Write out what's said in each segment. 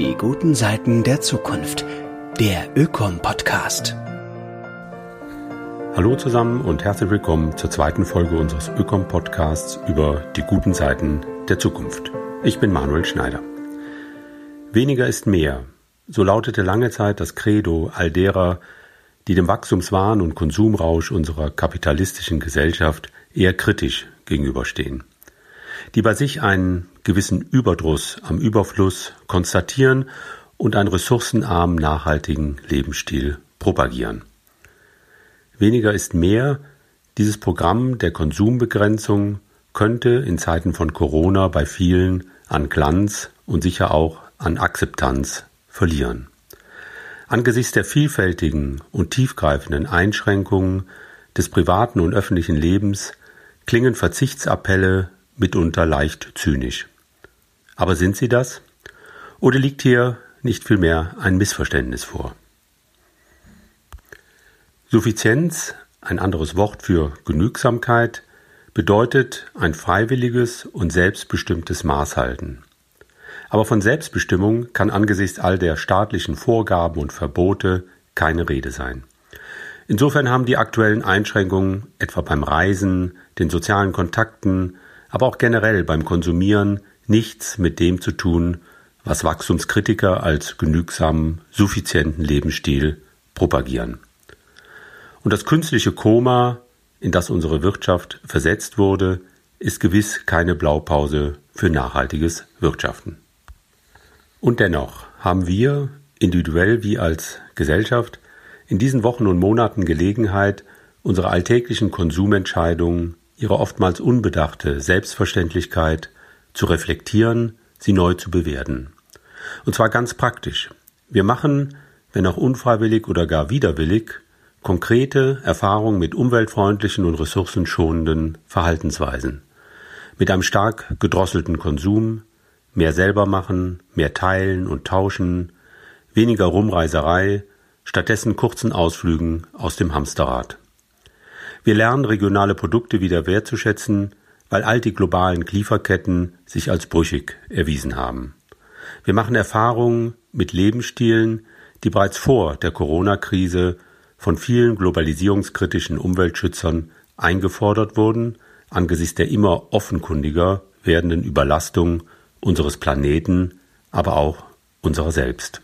Die guten Seiten der Zukunft. Der Ökom-Podcast. Hallo zusammen und herzlich willkommen zur zweiten Folge unseres Ökom-Podcasts über die guten Seiten der Zukunft. Ich bin Manuel Schneider. Weniger ist mehr. So lautete lange Zeit das Credo all derer, die dem Wachstumswahn und Konsumrausch unserer kapitalistischen Gesellschaft eher kritisch gegenüberstehen. Die bei sich einen gewissen Überdruss am Überfluss konstatieren und einen ressourcenarmen, nachhaltigen Lebensstil propagieren. Weniger ist mehr. Dieses Programm der Konsumbegrenzung könnte in Zeiten von Corona bei vielen an Glanz und sicher auch an Akzeptanz verlieren. Angesichts der vielfältigen und tiefgreifenden Einschränkungen des privaten und öffentlichen Lebens klingen Verzichtsappelle mitunter leicht zynisch. Aber sind sie das? Oder liegt hier nicht vielmehr ein Missverständnis vor? Suffizienz, ein anderes Wort für Genügsamkeit, bedeutet ein freiwilliges und selbstbestimmtes Maßhalten. Aber von Selbstbestimmung kann angesichts all der staatlichen Vorgaben und Verbote keine Rede sein. Insofern haben die aktuellen Einschränkungen etwa beim Reisen, den sozialen Kontakten, aber auch generell beim Konsumieren nichts mit dem zu tun, was Wachstumskritiker als genügsamen, suffizienten Lebensstil propagieren. Und das künstliche Koma, in das unsere Wirtschaft versetzt wurde, ist gewiss keine Blaupause für nachhaltiges Wirtschaften. Und dennoch haben wir, individuell wie als Gesellschaft, in diesen Wochen und Monaten Gelegenheit, unsere alltäglichen Konsumentscheidungen, ihre oftmals unbedachte Selbstverständlichkeit zu reflektieren, sie neu zu bewerten. Und zwar ganz praktisch. Wir machen, wenn auch unfreiwillig oder gar widerwillig, konkrete Erfahrungen mit umweltfreundlichen und ressourcenschonenden Verhaltensweisen. Mit einem stark gedrosselten Konsum, mehr selber machen, mehr teilen und tauschen, weniger Rumreiserei, stattdessen kurzen Ausflügen aus dem Hamsterrad. Wir lernen regionale Produkte wieder wertzuschätzen, weil all die globalen Lieferketten sich als brüchig erwiesen haben. Wir machen Erfahrungen mit Lebensstilen, die bereits vor der Corona-Krise von vielen globalisierungskritischen Umweltschützern eingefordert wurden, angesichts der immer offenkundiger werdenden Überlastung unseres Planeten, aber auch unserer selbst.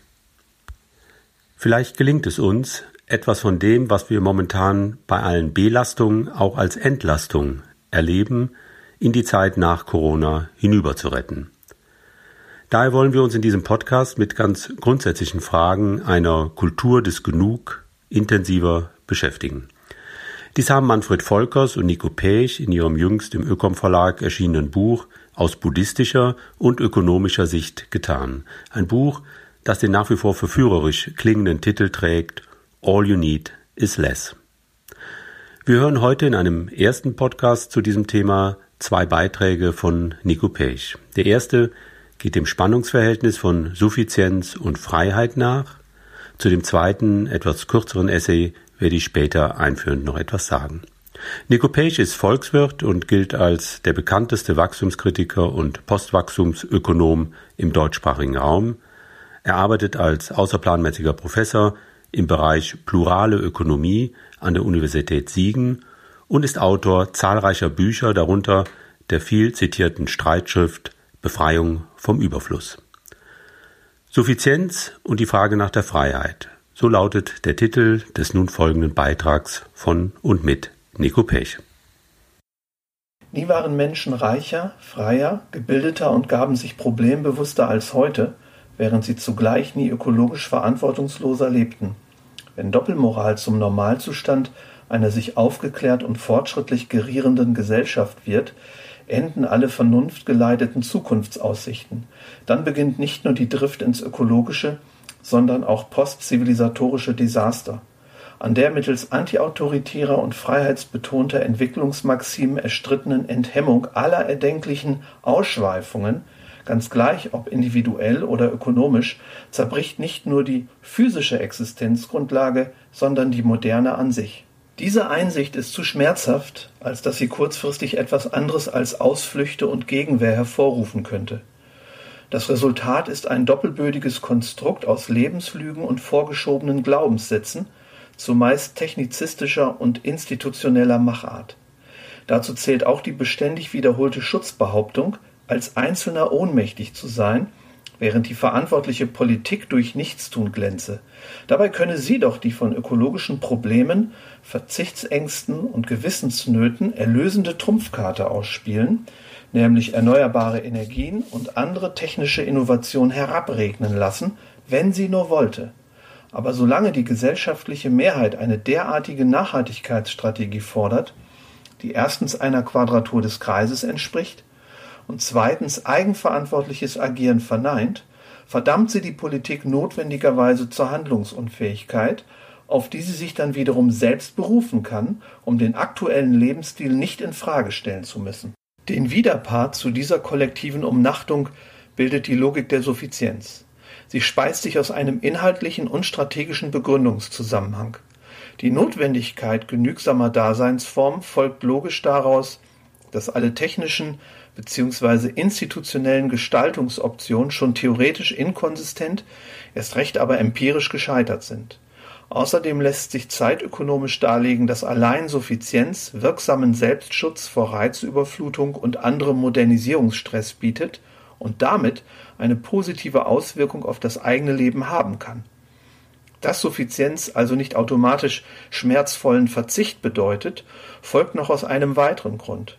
Vielleicht gelingt es uns, etwas von dem, was wir momentan bei allen Belastungen auch als Entlastung erleben, in die Zeit nach Corona hinüber zu retten. Daher wollen wir uns in diesem Podcast mit ganz grundsätzlichen Fragen einer Kultur des Genug intensiver beschäftigen. Dies haben Manfred Volkers und Nico Pech in ihrem jüngst im Ökom Verlag erschienenen Buch aus buddhistischer und ökonomischer Sicht getan. Ein Buch, das den nach wie vor verführerisch klingenden Titel trägt All You Need is Less. Wir hören heute in einem ersten Podcast zu diesem Thema zwei Beiträge von Nico Pech. Der erste geht dem Spannungsverhältnis von Suffizienz und Freiheit nach. Zu dem zweiten, etwas kürzeren Essay werde ich später einführend noch etwas sagen. Nico Pech ist Volkswirt und gilt als der bekannteste Wachstumskritiker und Postwachstumsökonom im deutschsprachigen Raum. Er arbeitet als außerplanmäßiger Professor im Bereich plurale Ökonomie an der Universität Siegen und ist Autor zahlreicher Bücher, darunter der viel zitierten Streitschrift Befreiung vom Überfluss. Suffizienz und die Frage nach der Freiheit. So lautet der Titel des nun folgenden Beitrags von und mit Nico Pech. Nie waren Menschen reicher, freier, gebildeter und gaben sich problembewusster als heute, während sie zugleich nie ökologisch verantwortungsloser lebten. Wenn Doppelmoral zum Normalzustand einer sich aufgeklärt und fortschrittlich gerierenden Gesellschaft wird, enden alle vernunftgeleiteten Zukunftsaussichten. Dann beginnt nicht nur die Drift ins Ökologische, sondern auch postzivilisatorische Desaster. An der mittels antiautoritärer und freiheitsbetonter Entwicklungsmaximen erstrittenen Enthemmung aller erdenklichen Ausschweifungen, ganz gleich ob individuell oder ökonomisch, zerbricht nicht nur die physische Existenzgrundlage, sondern die moderne an sich. Diese Einsicht ist zu schmerzhaft, als dass sie kurzfristig etwas anderes als Ausflüchte und Gegenwehr hervorrufen könnte. Das Resultat ist ein doppelbödiges Konstrukt aus Lebenslügen und vorgeschobenen Glaubenssätzen, zumeist technizistischer und institutioneller Machart. Dazu zählt auch die beständig wiederholte Schutzbehauptung, als Einzelner ohnmächtig zu sein, während die verantwortliche Politik durch Nichtstun glänze. Dabei könne sie doch die von ökologischen Problemen, Verzichtsängsten und Gewissensnöten erlösende Trumpfkarte ausspielen, nämlich erneuerbare Energien und andere technische Innovationen herabregnen lassen, wenn sie nur wollte. Aber solange die gesellschaftliche Mehrheit eine derartige Nachhaltigkeitsstrategie fordert, die erstens einer Quadratur des Kreises entspricht und zweitens eigenverantwortliches Agieren verneint, verdammt sie die Politik notwendigerweise zur Handlungsunfähigkeit, auf die sie sich dann wiederum selbst berufen kann, um den aktuellen Lebensstil nicht in Frage stellen zu müssen. Den Widerpart zu dieser kollektiven Umnachtung bildet die Logik der Suffizienz. Sie speist sich aus einem inhaltlichen und strategischen Begründungszusammenhang. Die Notwendigkeit genügsamer Daseinsform folgt logisch daraus, dass alle technischen bzw. institutionellen Gestaltungsoptionen schon theoretisch inkonsistent, erst recht aber empirisch gescheitert sind. Außerdem lässt sich zeitökonomisch darlegen, dass allein Suffizienz wirksamen Selbstschutz vor Reizüberflutung und anderem Modernisierungsstress bietet und damit eine positive Auswirkung auf das eigene Leben haben kann. Dass Suffizienz also nicht automatisch schmerzvollen Verzicht bedeutet, folgt noch aus einem weiteren Grund.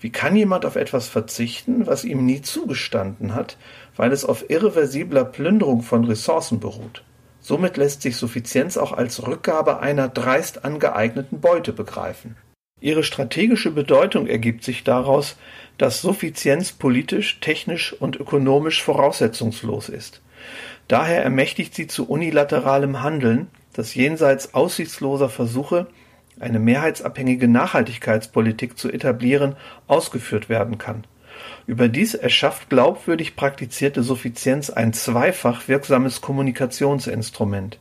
Wie kann jemand auf etwas verzichten, was ihm nie zugestanden hat, weil es auf irreversibler Plünderung von Ressourcen beruht? Somit lässt sich Suffizienz auch als Rückgabe einer dreist angeeigneten Beute begreifen. Ihre strategische Bedeutung ergibt sich daraus, dass Suffizienz politisch, technisch und ökonomisch voraussetzungslos ist. Daher ermächtigt sie zu unilateralem Handeln, das jenseits aussichtsloser Versuche, eine mehrheitsabhängige Nachhaltigkeitspolitik zu etablieren, ausgeführt werden kann. Überdies erschafft glaubwürdig praktizierte Suffizienz ein zweifach wirksames Kommunikationsinstrument.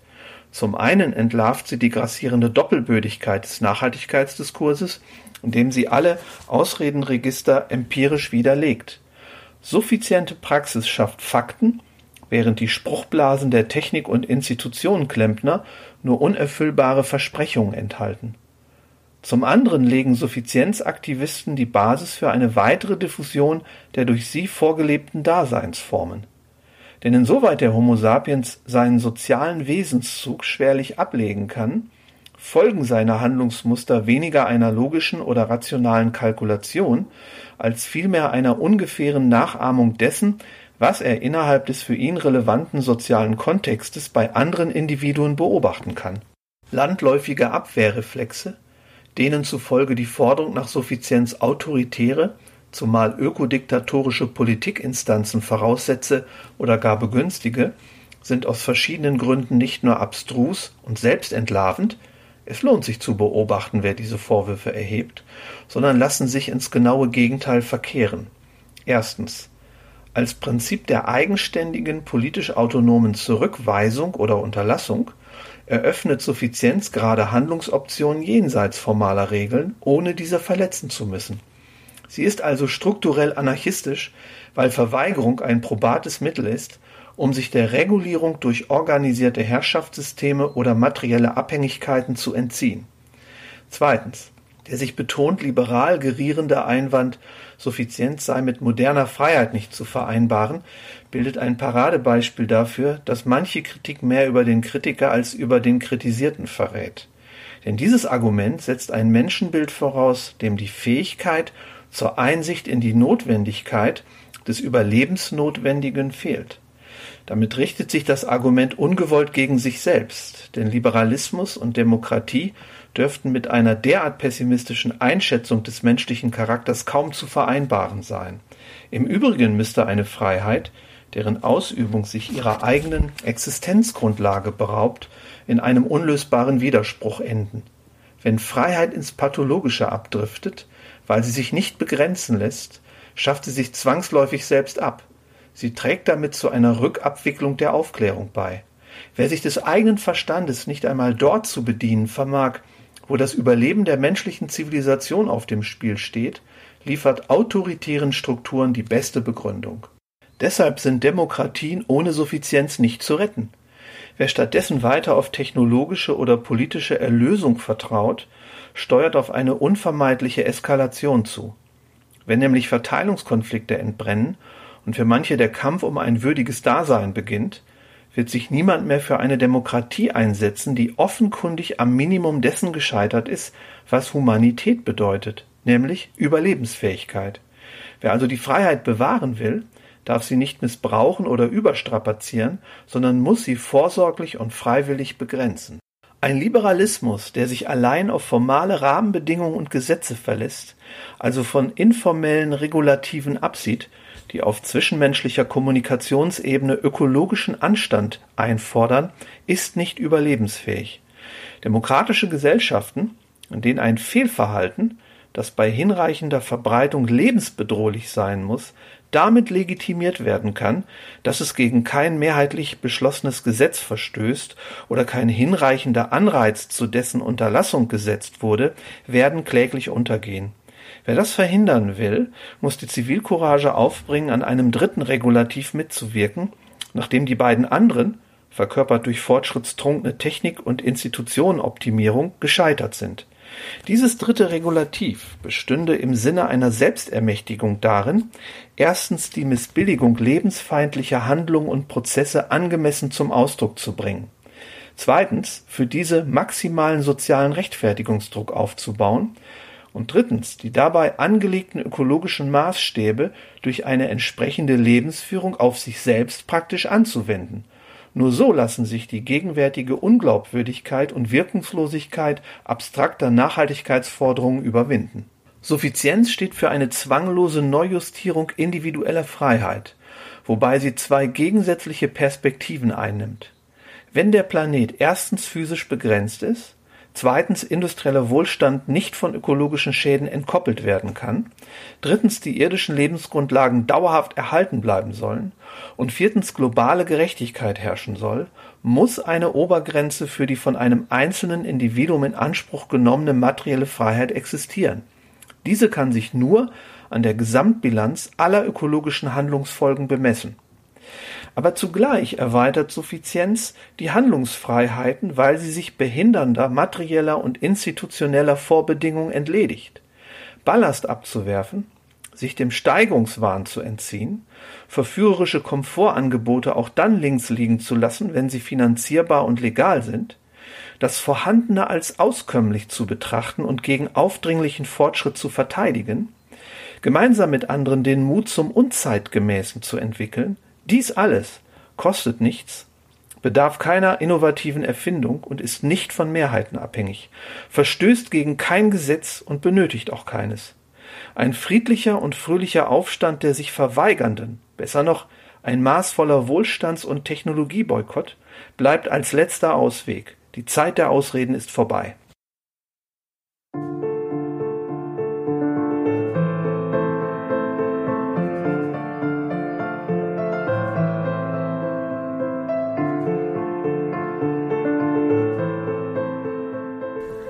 Zum einen entlarvt sie die grassierende Doppelbödigkeit des Nachhaltigkeitsdiskurses, indem sie alle Ausredenregister empirisch widerlegt. Suffiziente Praxis schafft Fakten, während die Spruchblasen der Technik- und Institutionenklempner nur unerfüllbare Versprechungen enthalten. Zum anderen legen Suffizienzaktivisten die Basis für eine weitere Diffusion der durch sie vorgelebten Daseinsformen. Denn insoweit der Homo sapiens seinen sozialen Wesenszug schwerlich ablegen kann, folgen seine Handlungsmuster weniger einer logischen oder rationalen Kalkulation, als vielmehr einer ungefähren Nachahmung dessen, was er innerhalb des für ihn relevanten sozialen Kontextes bei anderen Individuen beobachten kann. Landläufige Abwehrreflexe, denen zufolge die Forderung nach Suffizienz autoritäre, zumal ökodiktatorische Politikinstanzen voraussetze oder gar begünstige, sind aus verschiedenen Gründen nicht nur abstrus und selbstentlarvend, es lohnt sich zu beobachten, wer diese Vorwürfe erhebt, sondern lassen sich ins genaue Gegenteil verkehren. Erstens. Als Prinzip der eigenständigen politisch autonomen Zurückweisung oder Unterlassung eröffnet Suffizienz gerade Handlungsoptionen jenseits formaler Regeln, ohne diese verletzen zu müssen. Sie ist also strukturell anarchistisch, weil Verweigerung ein probates Mittel ist, um sich der Regulierung durch organisierte Herrschaftssysteme oder materielle Abhängigkeiten zu entziehen. Zweitens. Der sich betont liberal gerierende Einwand, Suffizienz sei mit moderner Freiheit nicht zu vereinbaren, bildet ein Paradebeispiel dafür, dass manche Kritik mehr über den Kritiker als über den Kritisierten verrät. Denn dieses Argument setzt ein Menschenbild voraus, dem die Fähigkeit zur Einsicht in die Notwendigkeit des Überlebensnotwendigen fehlt. Damit richtet sich das Argument ungewollt gegen sich selbst, denn Liberalismus und Demokratie dürften mit einer derart pessimistischen Einschätzung des menschlichen Charakters kaum zu vereinbaren sein. Im Übrigen müsste eine Freiheit, deren Ausübung sich ihrer eigenen Existenzgrundlage beraubt, in einem unlösbaren Widerspruch enden. Wenn Freiheit ins Pathologische abdriftet, weil sie sich nicht begrenzen lässt, schafft sie sich zwangsläufig selbst ab. Sie trägt damit zu einer Rückabwicklung der Aufklärung bei. Wer sich des eigenen Verstandes nicht einmal dort zu bedienen vermag, wo das Überleben der menschlichen Zivilisation auf dem Spiel steht, liefert autoritären Strukturen die beste Begründung. Deshalb sind Demokratien ohne Suffizienz nicht zu retten. Wer stattdessen weiter auf technologische oder politische Erlösung vertraut, steuert auf eine unvermeidliche Eskalation zu. Wenn nämlich Verteilungskonflikte entbrennen und für manche der Kampf um ein würdiges Dasein beginnt, wird sich niemand mehr für eine Demokratie einsetzen, die offenkundig am Minimum dessen gescheitert ist, was Humanität bedeutet, nämlich Überlebensfähigkeit. Wer also die Freiheit bewahren will, darf sie nicht missbrauchen oder überstrapazieren, sondern muss sie vorsorglich und freiwillig begrenzen. Ein Liberalismus, der sich allein auf formale Rahmenbedingungen und Gesetze verlässt, also von informellen Regulativen absieht, die auf zwischenmenschlicher Kommunikationsebene ökologischen Anstand einfordern, ist nicht überlebensfähig. Demokratische Gesellschaften, in denen ein Fehlverhalten, das bei hinreichender Verbreitung lebensbedrohlich sein muss, damit legitimiert werden kann, dass es gegen kein mehrheitlich beschlossenes Gesetz verstößt oder kein hinreichender Anreiz zu dessen Unterlassung gesetzt wurde, werden kläglich untergehen. Wer das verhindern will, muss die Zivilcourage aufbringen, an einem dritten Regulativ mitzuwirken, nachdem die beiden anderen, verkörpert durch fortschrittstrunkene Technik und Institutionenoptimierung, gescheitert sind. Dieses dritte Regulativ bestünde im Sinne einer Selbstermächtigung darin, erstens die Missbilligung lebensfeindlicher Handlungen und Prozesse angemessen zum Ausdruck zu bringen, zweitens für diese maximalen sozialen Rechtfertigungsdruck aufzubauen und drittens die dabei angelegten ökologischen Maßstäbe durch eine entsprechende Lebensführung auf sich selbst praktisch anzuwenden nur so lassen sich die gegenwärtige Unglaubwürdigkeit und Wirkungslosigkeit abstrakter Nachhaltigkeitsforderungen überwinden. Suffizienz steht für eine zwanglose Neujustierung individueller Freiheit, wobei sie zwei gegensätzliche Perspektiven einnimmt. Wenn der Planet erstens physisch begrenzt ist zweitens industrieller Wohlstand nicht von ökologischen Schäden entkoppelt werden kann, drittens die irdischen Lebensgrundlagen dauerhaft erhalten bleiben sollen. Und viertens globale Gerechtigkeit herrschen soll, muss eine Obergrenze für die von einem einzelnen Individuum in Anspruch genommene materielle Freiheit existieren. Diese kann sich nur an der Gesamtbilanz aller ökologischen Handlungsfolgen bemessen aber zugleich erweitert Suffizienz die Handlungsfreiheiten, weil sie sich behindernder materieller und institutioneller Vorbedingungen entledigt. Ballast abzuwerfen, sich dem Steigungswahn zu entziehen, verführerische Komfortangebote auch dann links liegen zu lassen, wenn sie finanzierbar und legal sind, das Vorhandene als auskömmlich zu betrachten und gegen aufdringlichen Fortschritt zu verteidigen, gemeinsam mit anderen den Mut zum Unzeitgemäßen zu entwickeln, dies alles kostet nichts, bedarf keiner innovativen Erfindung und ist nicht von Mehrheiten abhängig, verstößt gegen kein Gesetz und benötigt auch keines. Ein friedlicher und fröhlicher Aufstand der sich Verweigernden, besser noch ein maßvoller Wohlstands- und Technologieboykott, bleibt als letzter Ausweg. Die Zeit der Ausreden ist vorbei.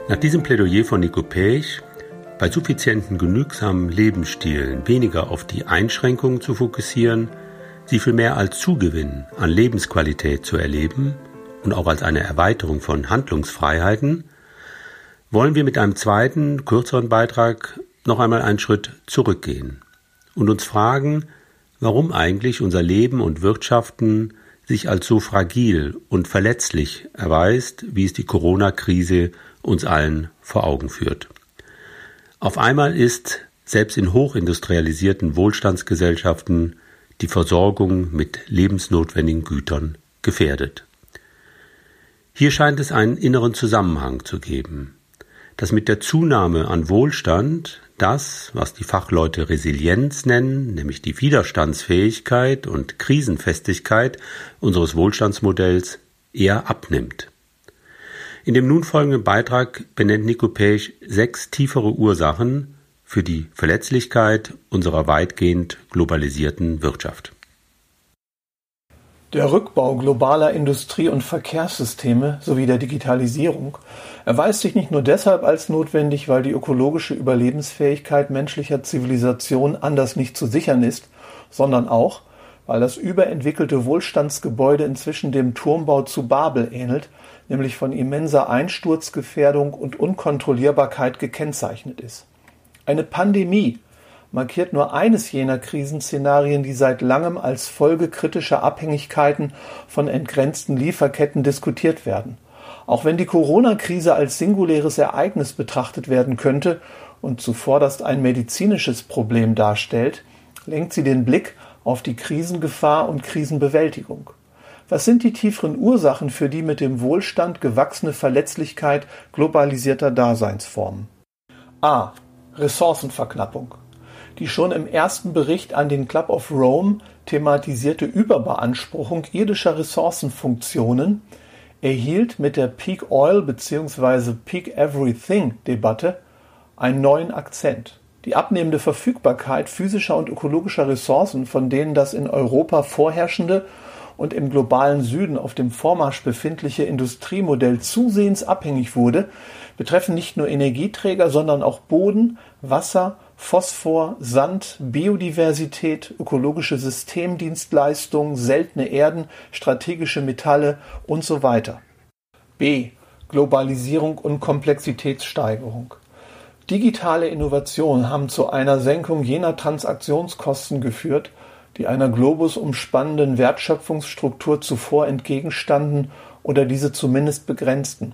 Nach diesem Plädoyer von Nico Pech, bei suffizienten, genügsamen Lebensstilen weniger auf die Einschränkungen zu fokussieren, sie vielmehr als Zugewinn an Lebensqualität zu erleben und auch als eine Erweiterung von Handlungsfreiheiten, wollen wir mit einem zweiten, kürzeren Beitrag noch einmal einen Schritt zurückgehen und uns fragen, warum eigentlich unser Leben und Wirtschaften sich als so fragil und verletzlich erweist, wie es die Corona-Krise uns allen vor Augen führt. Auf einmal ist selbst in hochindustrialisierten Wohlstandsgesellschaften die Versorgung mit lebensnotwendigen Gütern gefährdet. Hier scheint es einen inneren Zusammenhang zu geben, dass mit der Zunahme an Wohlstand das, was die Fachleute Resilienz nennen, nämlich die Widerstandsfähigkeit und Krisenfestigkeit unseres Wohlstandsmodells, eher abnimmt. In dem nun folgenden Beitrag benennt Nico Pech sechs tiefere Ursachen für die Verletzlichkeit unserer weitgehend globalisierten Wirtschaft. Der Rückbau globaler Industrie- und Verkehrssysteme sowie der Digitalisierung erweist sich nicht nur deshalb als notwendig, weil die ökologische Überlebensfähigkeit menschlicher Zivilisation anders nicht zu sichern ist, sondern auch, weil das überentwickelte Wohlstandsgebäude inzwischen dem Turmbau zu Babel ähnelt, nämlich von immenser Einsturzgefährdung und Unkontrollierbarkeit gekennzeichnet ist. Eine Pandemie markiert nur eines jener Krisenszenarien, die seit langem als Folge kritischer Abhängigkeiten von entgrenzten Lieferketten diskutiert werden. Auch wenn die Corona-Krise als singuläres Ereignis betrachtet werden könnte und zuvorderst ein medizinisches Problem darstellt, lenkt sie den Blick auf die Krisengefahr und Krisenbewältigung. Was sind die tieferen Ursachen für die mit dem Wohlstand gewachsene Verletzlichkeit globalisierter Daseinsformen? A. Ressourcenverknappung. Die schon im ersten Bericht an den Club of Rome thematisierte Überbeanspruchung irdischer Ressourcenfunktionen erhielt mit der Peak Oil bzw. Peak Everything Debatte einen neuen Akzent. Die abnehmende Verfügbarkeit physischer und ökologischer Ressourcen, von denen das in Europa vorherrschende und im globalen Süden auf dem Vormarsch befindliche Industriemodell zusehends abhängig wurde, betreffen nicht nur Energieträger, sondern auch Boden, Wasser Phosphor, Sand, Biodiversität, ökologische Systemdienstleistungen, seltene Erden, strategische Metalle und so weiter. B. Globalisierung und Komplexitätssteigerung. Digitale Innovationen haben zu einer Senkung jener Transaktionskosten geführt, die einer globus umspannenden Wertschöpfungsstruktur zuvor entgegenstanden oder diese zumindest begrenzten.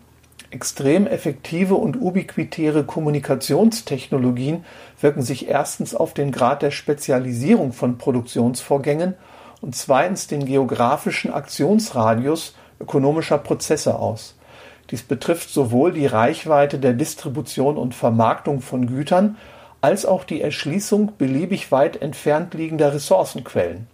Extrem effektive und ubiquitäre Kommunikationstechnologien wirken sich erstens auf den Grad der Spezialisierung von Produktionsvorgängen und zweitens den geografischen Aktionsradius ökonomischer Prozesse aus. Dies betrifft sowohl die Reichweite der Distribution und Vermarktung von Gütern als auch die Erschließung beliebig weit entfernt liegender Ressourcenquellen.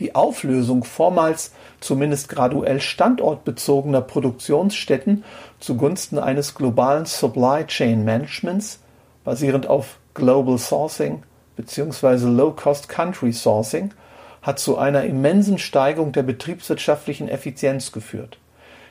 Die Auflösung vormals zumindest graduell standortbezogener Produktionsstätten zugunsten eines globalen Supply Chain Managements, basierend auf Global Sourcing bzw. Low-Cost Country Sourcing, hat zu einer immensen Steigerung der betriebswirtschaftlichen Effizienz geführt.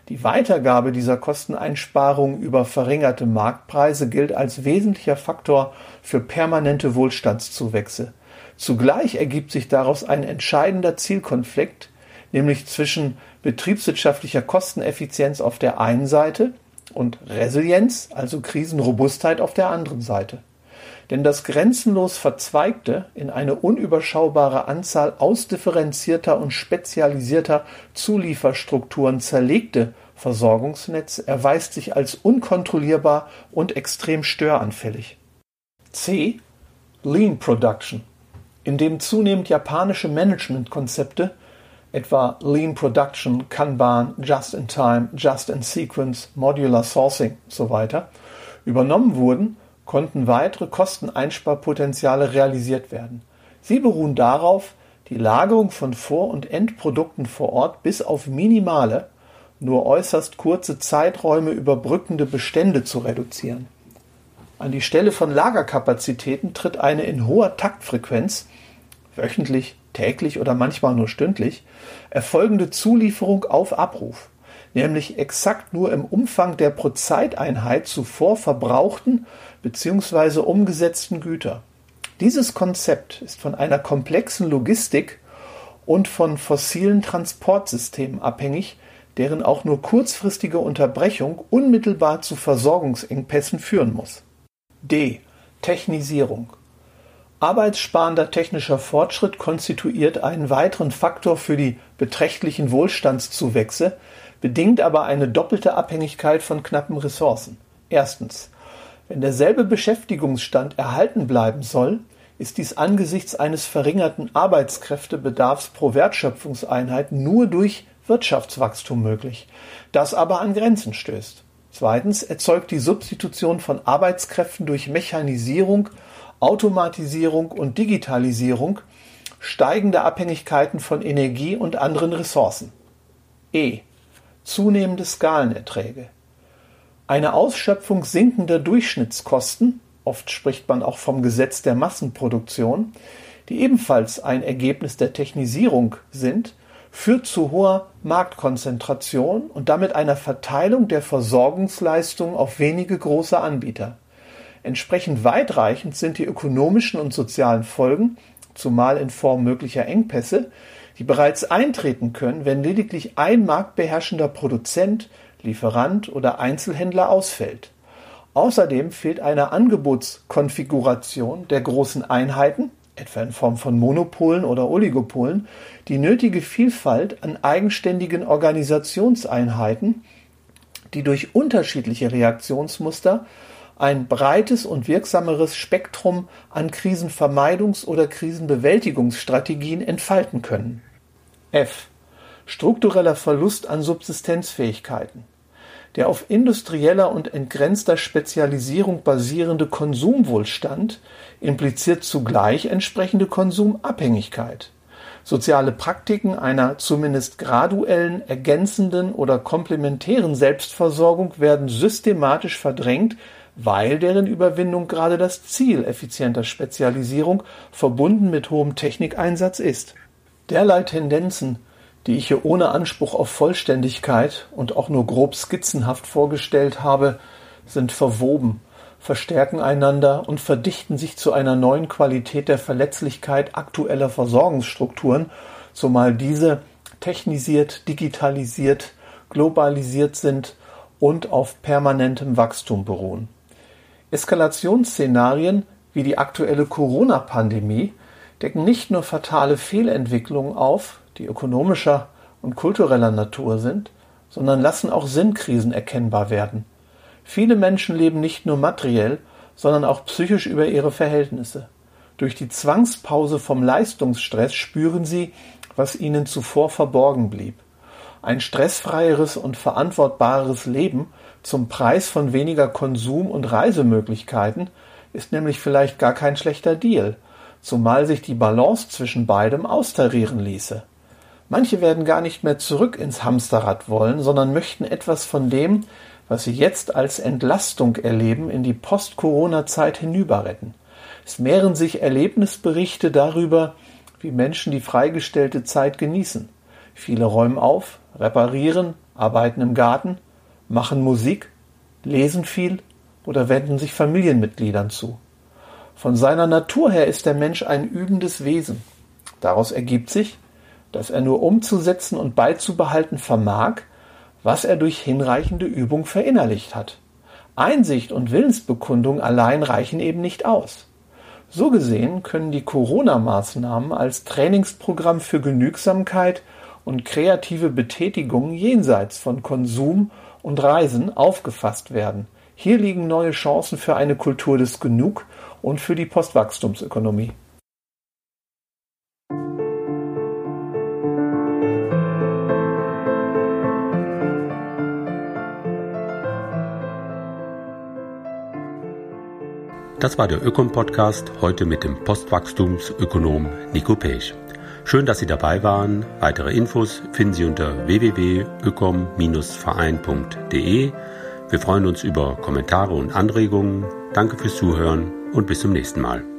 Die Weitergabe dieser Kosteneinsparungen über verringerte Marktpreise gilt als wesentlicher Faktor für permanente Wohlstandszuwächse. Zugleich ergibt sich daraus ein entscheidender Zielkonflikt, nämlich zwischen betriebswirtschaftlicher Kosteneffizienz auf der einen Seite und Resilienz, also Krisenrobustheit auf der anderen Seite. Denn das grenzenlos verzweigte, in eine unüberschaubare Anzahl ausdifferenzierter und spezialisierter Zulieferstrukturen zerlegte Versorgungsnetz erweist sich als unkontrollierbar und extrem störanfällig. C. Lean Production. Indem zunehmend japanische Managementkonzepte etwa Lean Production, Kanban, Just-in-Time, Just-in-Sequence, Modular Sourcing usw. übernommen wurden, konnten weitere Kosteneinsparpotenziale realisiert werden. Sie beruhen darauf, die Lagerung von Vor- und Endprodukten vor Ort bis auf minimale, nur äußerst kurze Zeiträume überbrückende Bestände zu reduzieren. An die Stelle von Lagerkapazitäten tritt eine in hoher Taktfrequenz, wöchentlich täglich oder manchmal nur stündlich, erfolgende Zulieferung auf Abruf, nämlich exakt nur im Umfang der pro Zeiteinheit zuvor verbrauchten bzw. umgesetzten Güter. Dieses Konzept ist von einer komplexen Logistik und von fossilen Transportsystemen abhängig, deren auch nur kurzfristige Unterbrechung unmittelbar zu Versorgungsengpässen führen muss. D. Technisierung Arbeitssparender technischer Fortschritt konstituiert einen weiteren Faktor für die beträchtlichen Wohlstandszuwächse, bedingt aber eine doppelte Abhängigkeit von knappen Ressourcen. Erstens. Wenn derselbe Beschäftigungsstand erhalten bleiben soll, ist dies angesichts eines verringerten Arbeitskräftebedarfs pro Wertschöpfungseinheit nur durch Wirtschaftswachstum möglich, das aber an Grenzen stößt. Zweitens erzeugt die Substitution von Arbeitskräften durch Mechanisierung Automatisierung und Digitalisierung steigende Abhängigkeiten von Energie und anderen Ressourcen. E. Zunehmende Skalenerträge. Eine Ausschöpfung sinkender Durchschnittskosten, oft spricht man auch vom Gesetz der Massenproduktion, die ebenfalls ein Ergebnis der Technisierung sind, führt zu hoher Marktkonzentration und damit einer Verteilung der Versorgungsleistungen auf wenige große Anbieter. Entsprechend weitreichend sind die ökonomischen und sozialen Folgen, zumal in Form möglicher Engpässe, die bereits eintreten können, wenn lediglich ein marktbeherrschender Produzent, Lieferant oder Einzelhändler ausfällt. Außerdem fehlt eine Angebotskonfiguration der großen Einheiten, etwa in Form von Monopolen oder Oligopolen, die nötige Vielfalt an eigenständigen Organisationseinheiten, die durch unterschiedliche Reaktionsmuster ein breites und wirksameres Spektrum an Krisenvermeidungs- oder Krisenbewältigungsstrategien entfalten können. F. Struktureller Verlust an Subsistenzfähigkeiten. Der auf industrieller und entgrenzter Spezialisierung basierende Konsumwohlstand impliziert zugleich entsprechende Konsumabhängigkeit. Soziale Praktiken einer zumindest graduellen, ergänzenden oder komplementären Selbstversorgung werden systematisch verdrängt, weil deren Überwindung gerade das Ziel effizienter Spezialisierung verbunden mit hohem Technikeinsatz ist. Derlei Tendenzen die ich hier ohne Anspruch auf Vollständigkeit und auch nur grob skizzenhaft vorgestellt habe, sind verwoben, verstärken einander und verdichten sich zu einer neuen Qualität der Verletzlichkeit aktueller Versorgungsstrukturen, zumal diese technisiert, digitalisiert, globalisiert sind und auf permanentem Wachstum beruhen. Eskalationsszenarien wie die aktuelle Corona-Pandemie decken nicht nur fatale Fehlentwicklungen auf, die ökonomischer und kultureller Natur sind, sondern lassen auch Sinnkrisen erkennbar werden. Viele Menschen leben nicht nur materiell, sondern auch psychisch über ihre Verhältnisse. Durch die Zwangspause vom Leistungsstress spüren sie, was ihnen zuvor verborgen blieb. Ein stressfreieres und verantwortbareres Leben zum Preis von weniger Konsum und Reisemöglichkeiten ist nämlich vielleicht gar kein schlechter Deal, zumal sich die Balance zwischen beidem austarieren ließe. Manche werden gar nicht mehr zurück ins Hamsterrad wollen, sondern möchten etwas von dem, was sie jetzt als Entlastung erleben, in die Post-Corona-Zeit hinüberretten. Es mehren sich Erlebnisberichte darüber, wie Menschen die freigestellte Zeit genießen. Viele räumen auf, reparieren, arbeiten im Garten, machen Musik, lesen viel oder wenden sich Familienmitgliedern zu. Von seiner Natur her ist der Mensch ein übendes Wesen. Daraus ergibt sich, dass er nur umzusetzen und beizubehalten vermag, was er durch hinreichende Übung verinnerlicht hat. Einsicht und Willensbekundung allein reichen eben nicht aus. So gesehen können die Corona-Maßnahmen als Trainingsprogramm für Genügsamkeit und kreative Betätigung jenseits von Konsum und Reisen aufgefasst werden. Hier liegen neue Chancen für eine Kultur des Genug und für die Postwachstumsökonomie. Das war der Ökom-Podcast heute mit dem Postwachstumsökonom Nico Pech. Schön, dass Sie dabei waren. Weitere Infos finden Sie unter www.ökom-verein.de. Wir freuen uns über Kommentare und Anregungen. Danke fürs Zuhören und bis zum nächsten Mal.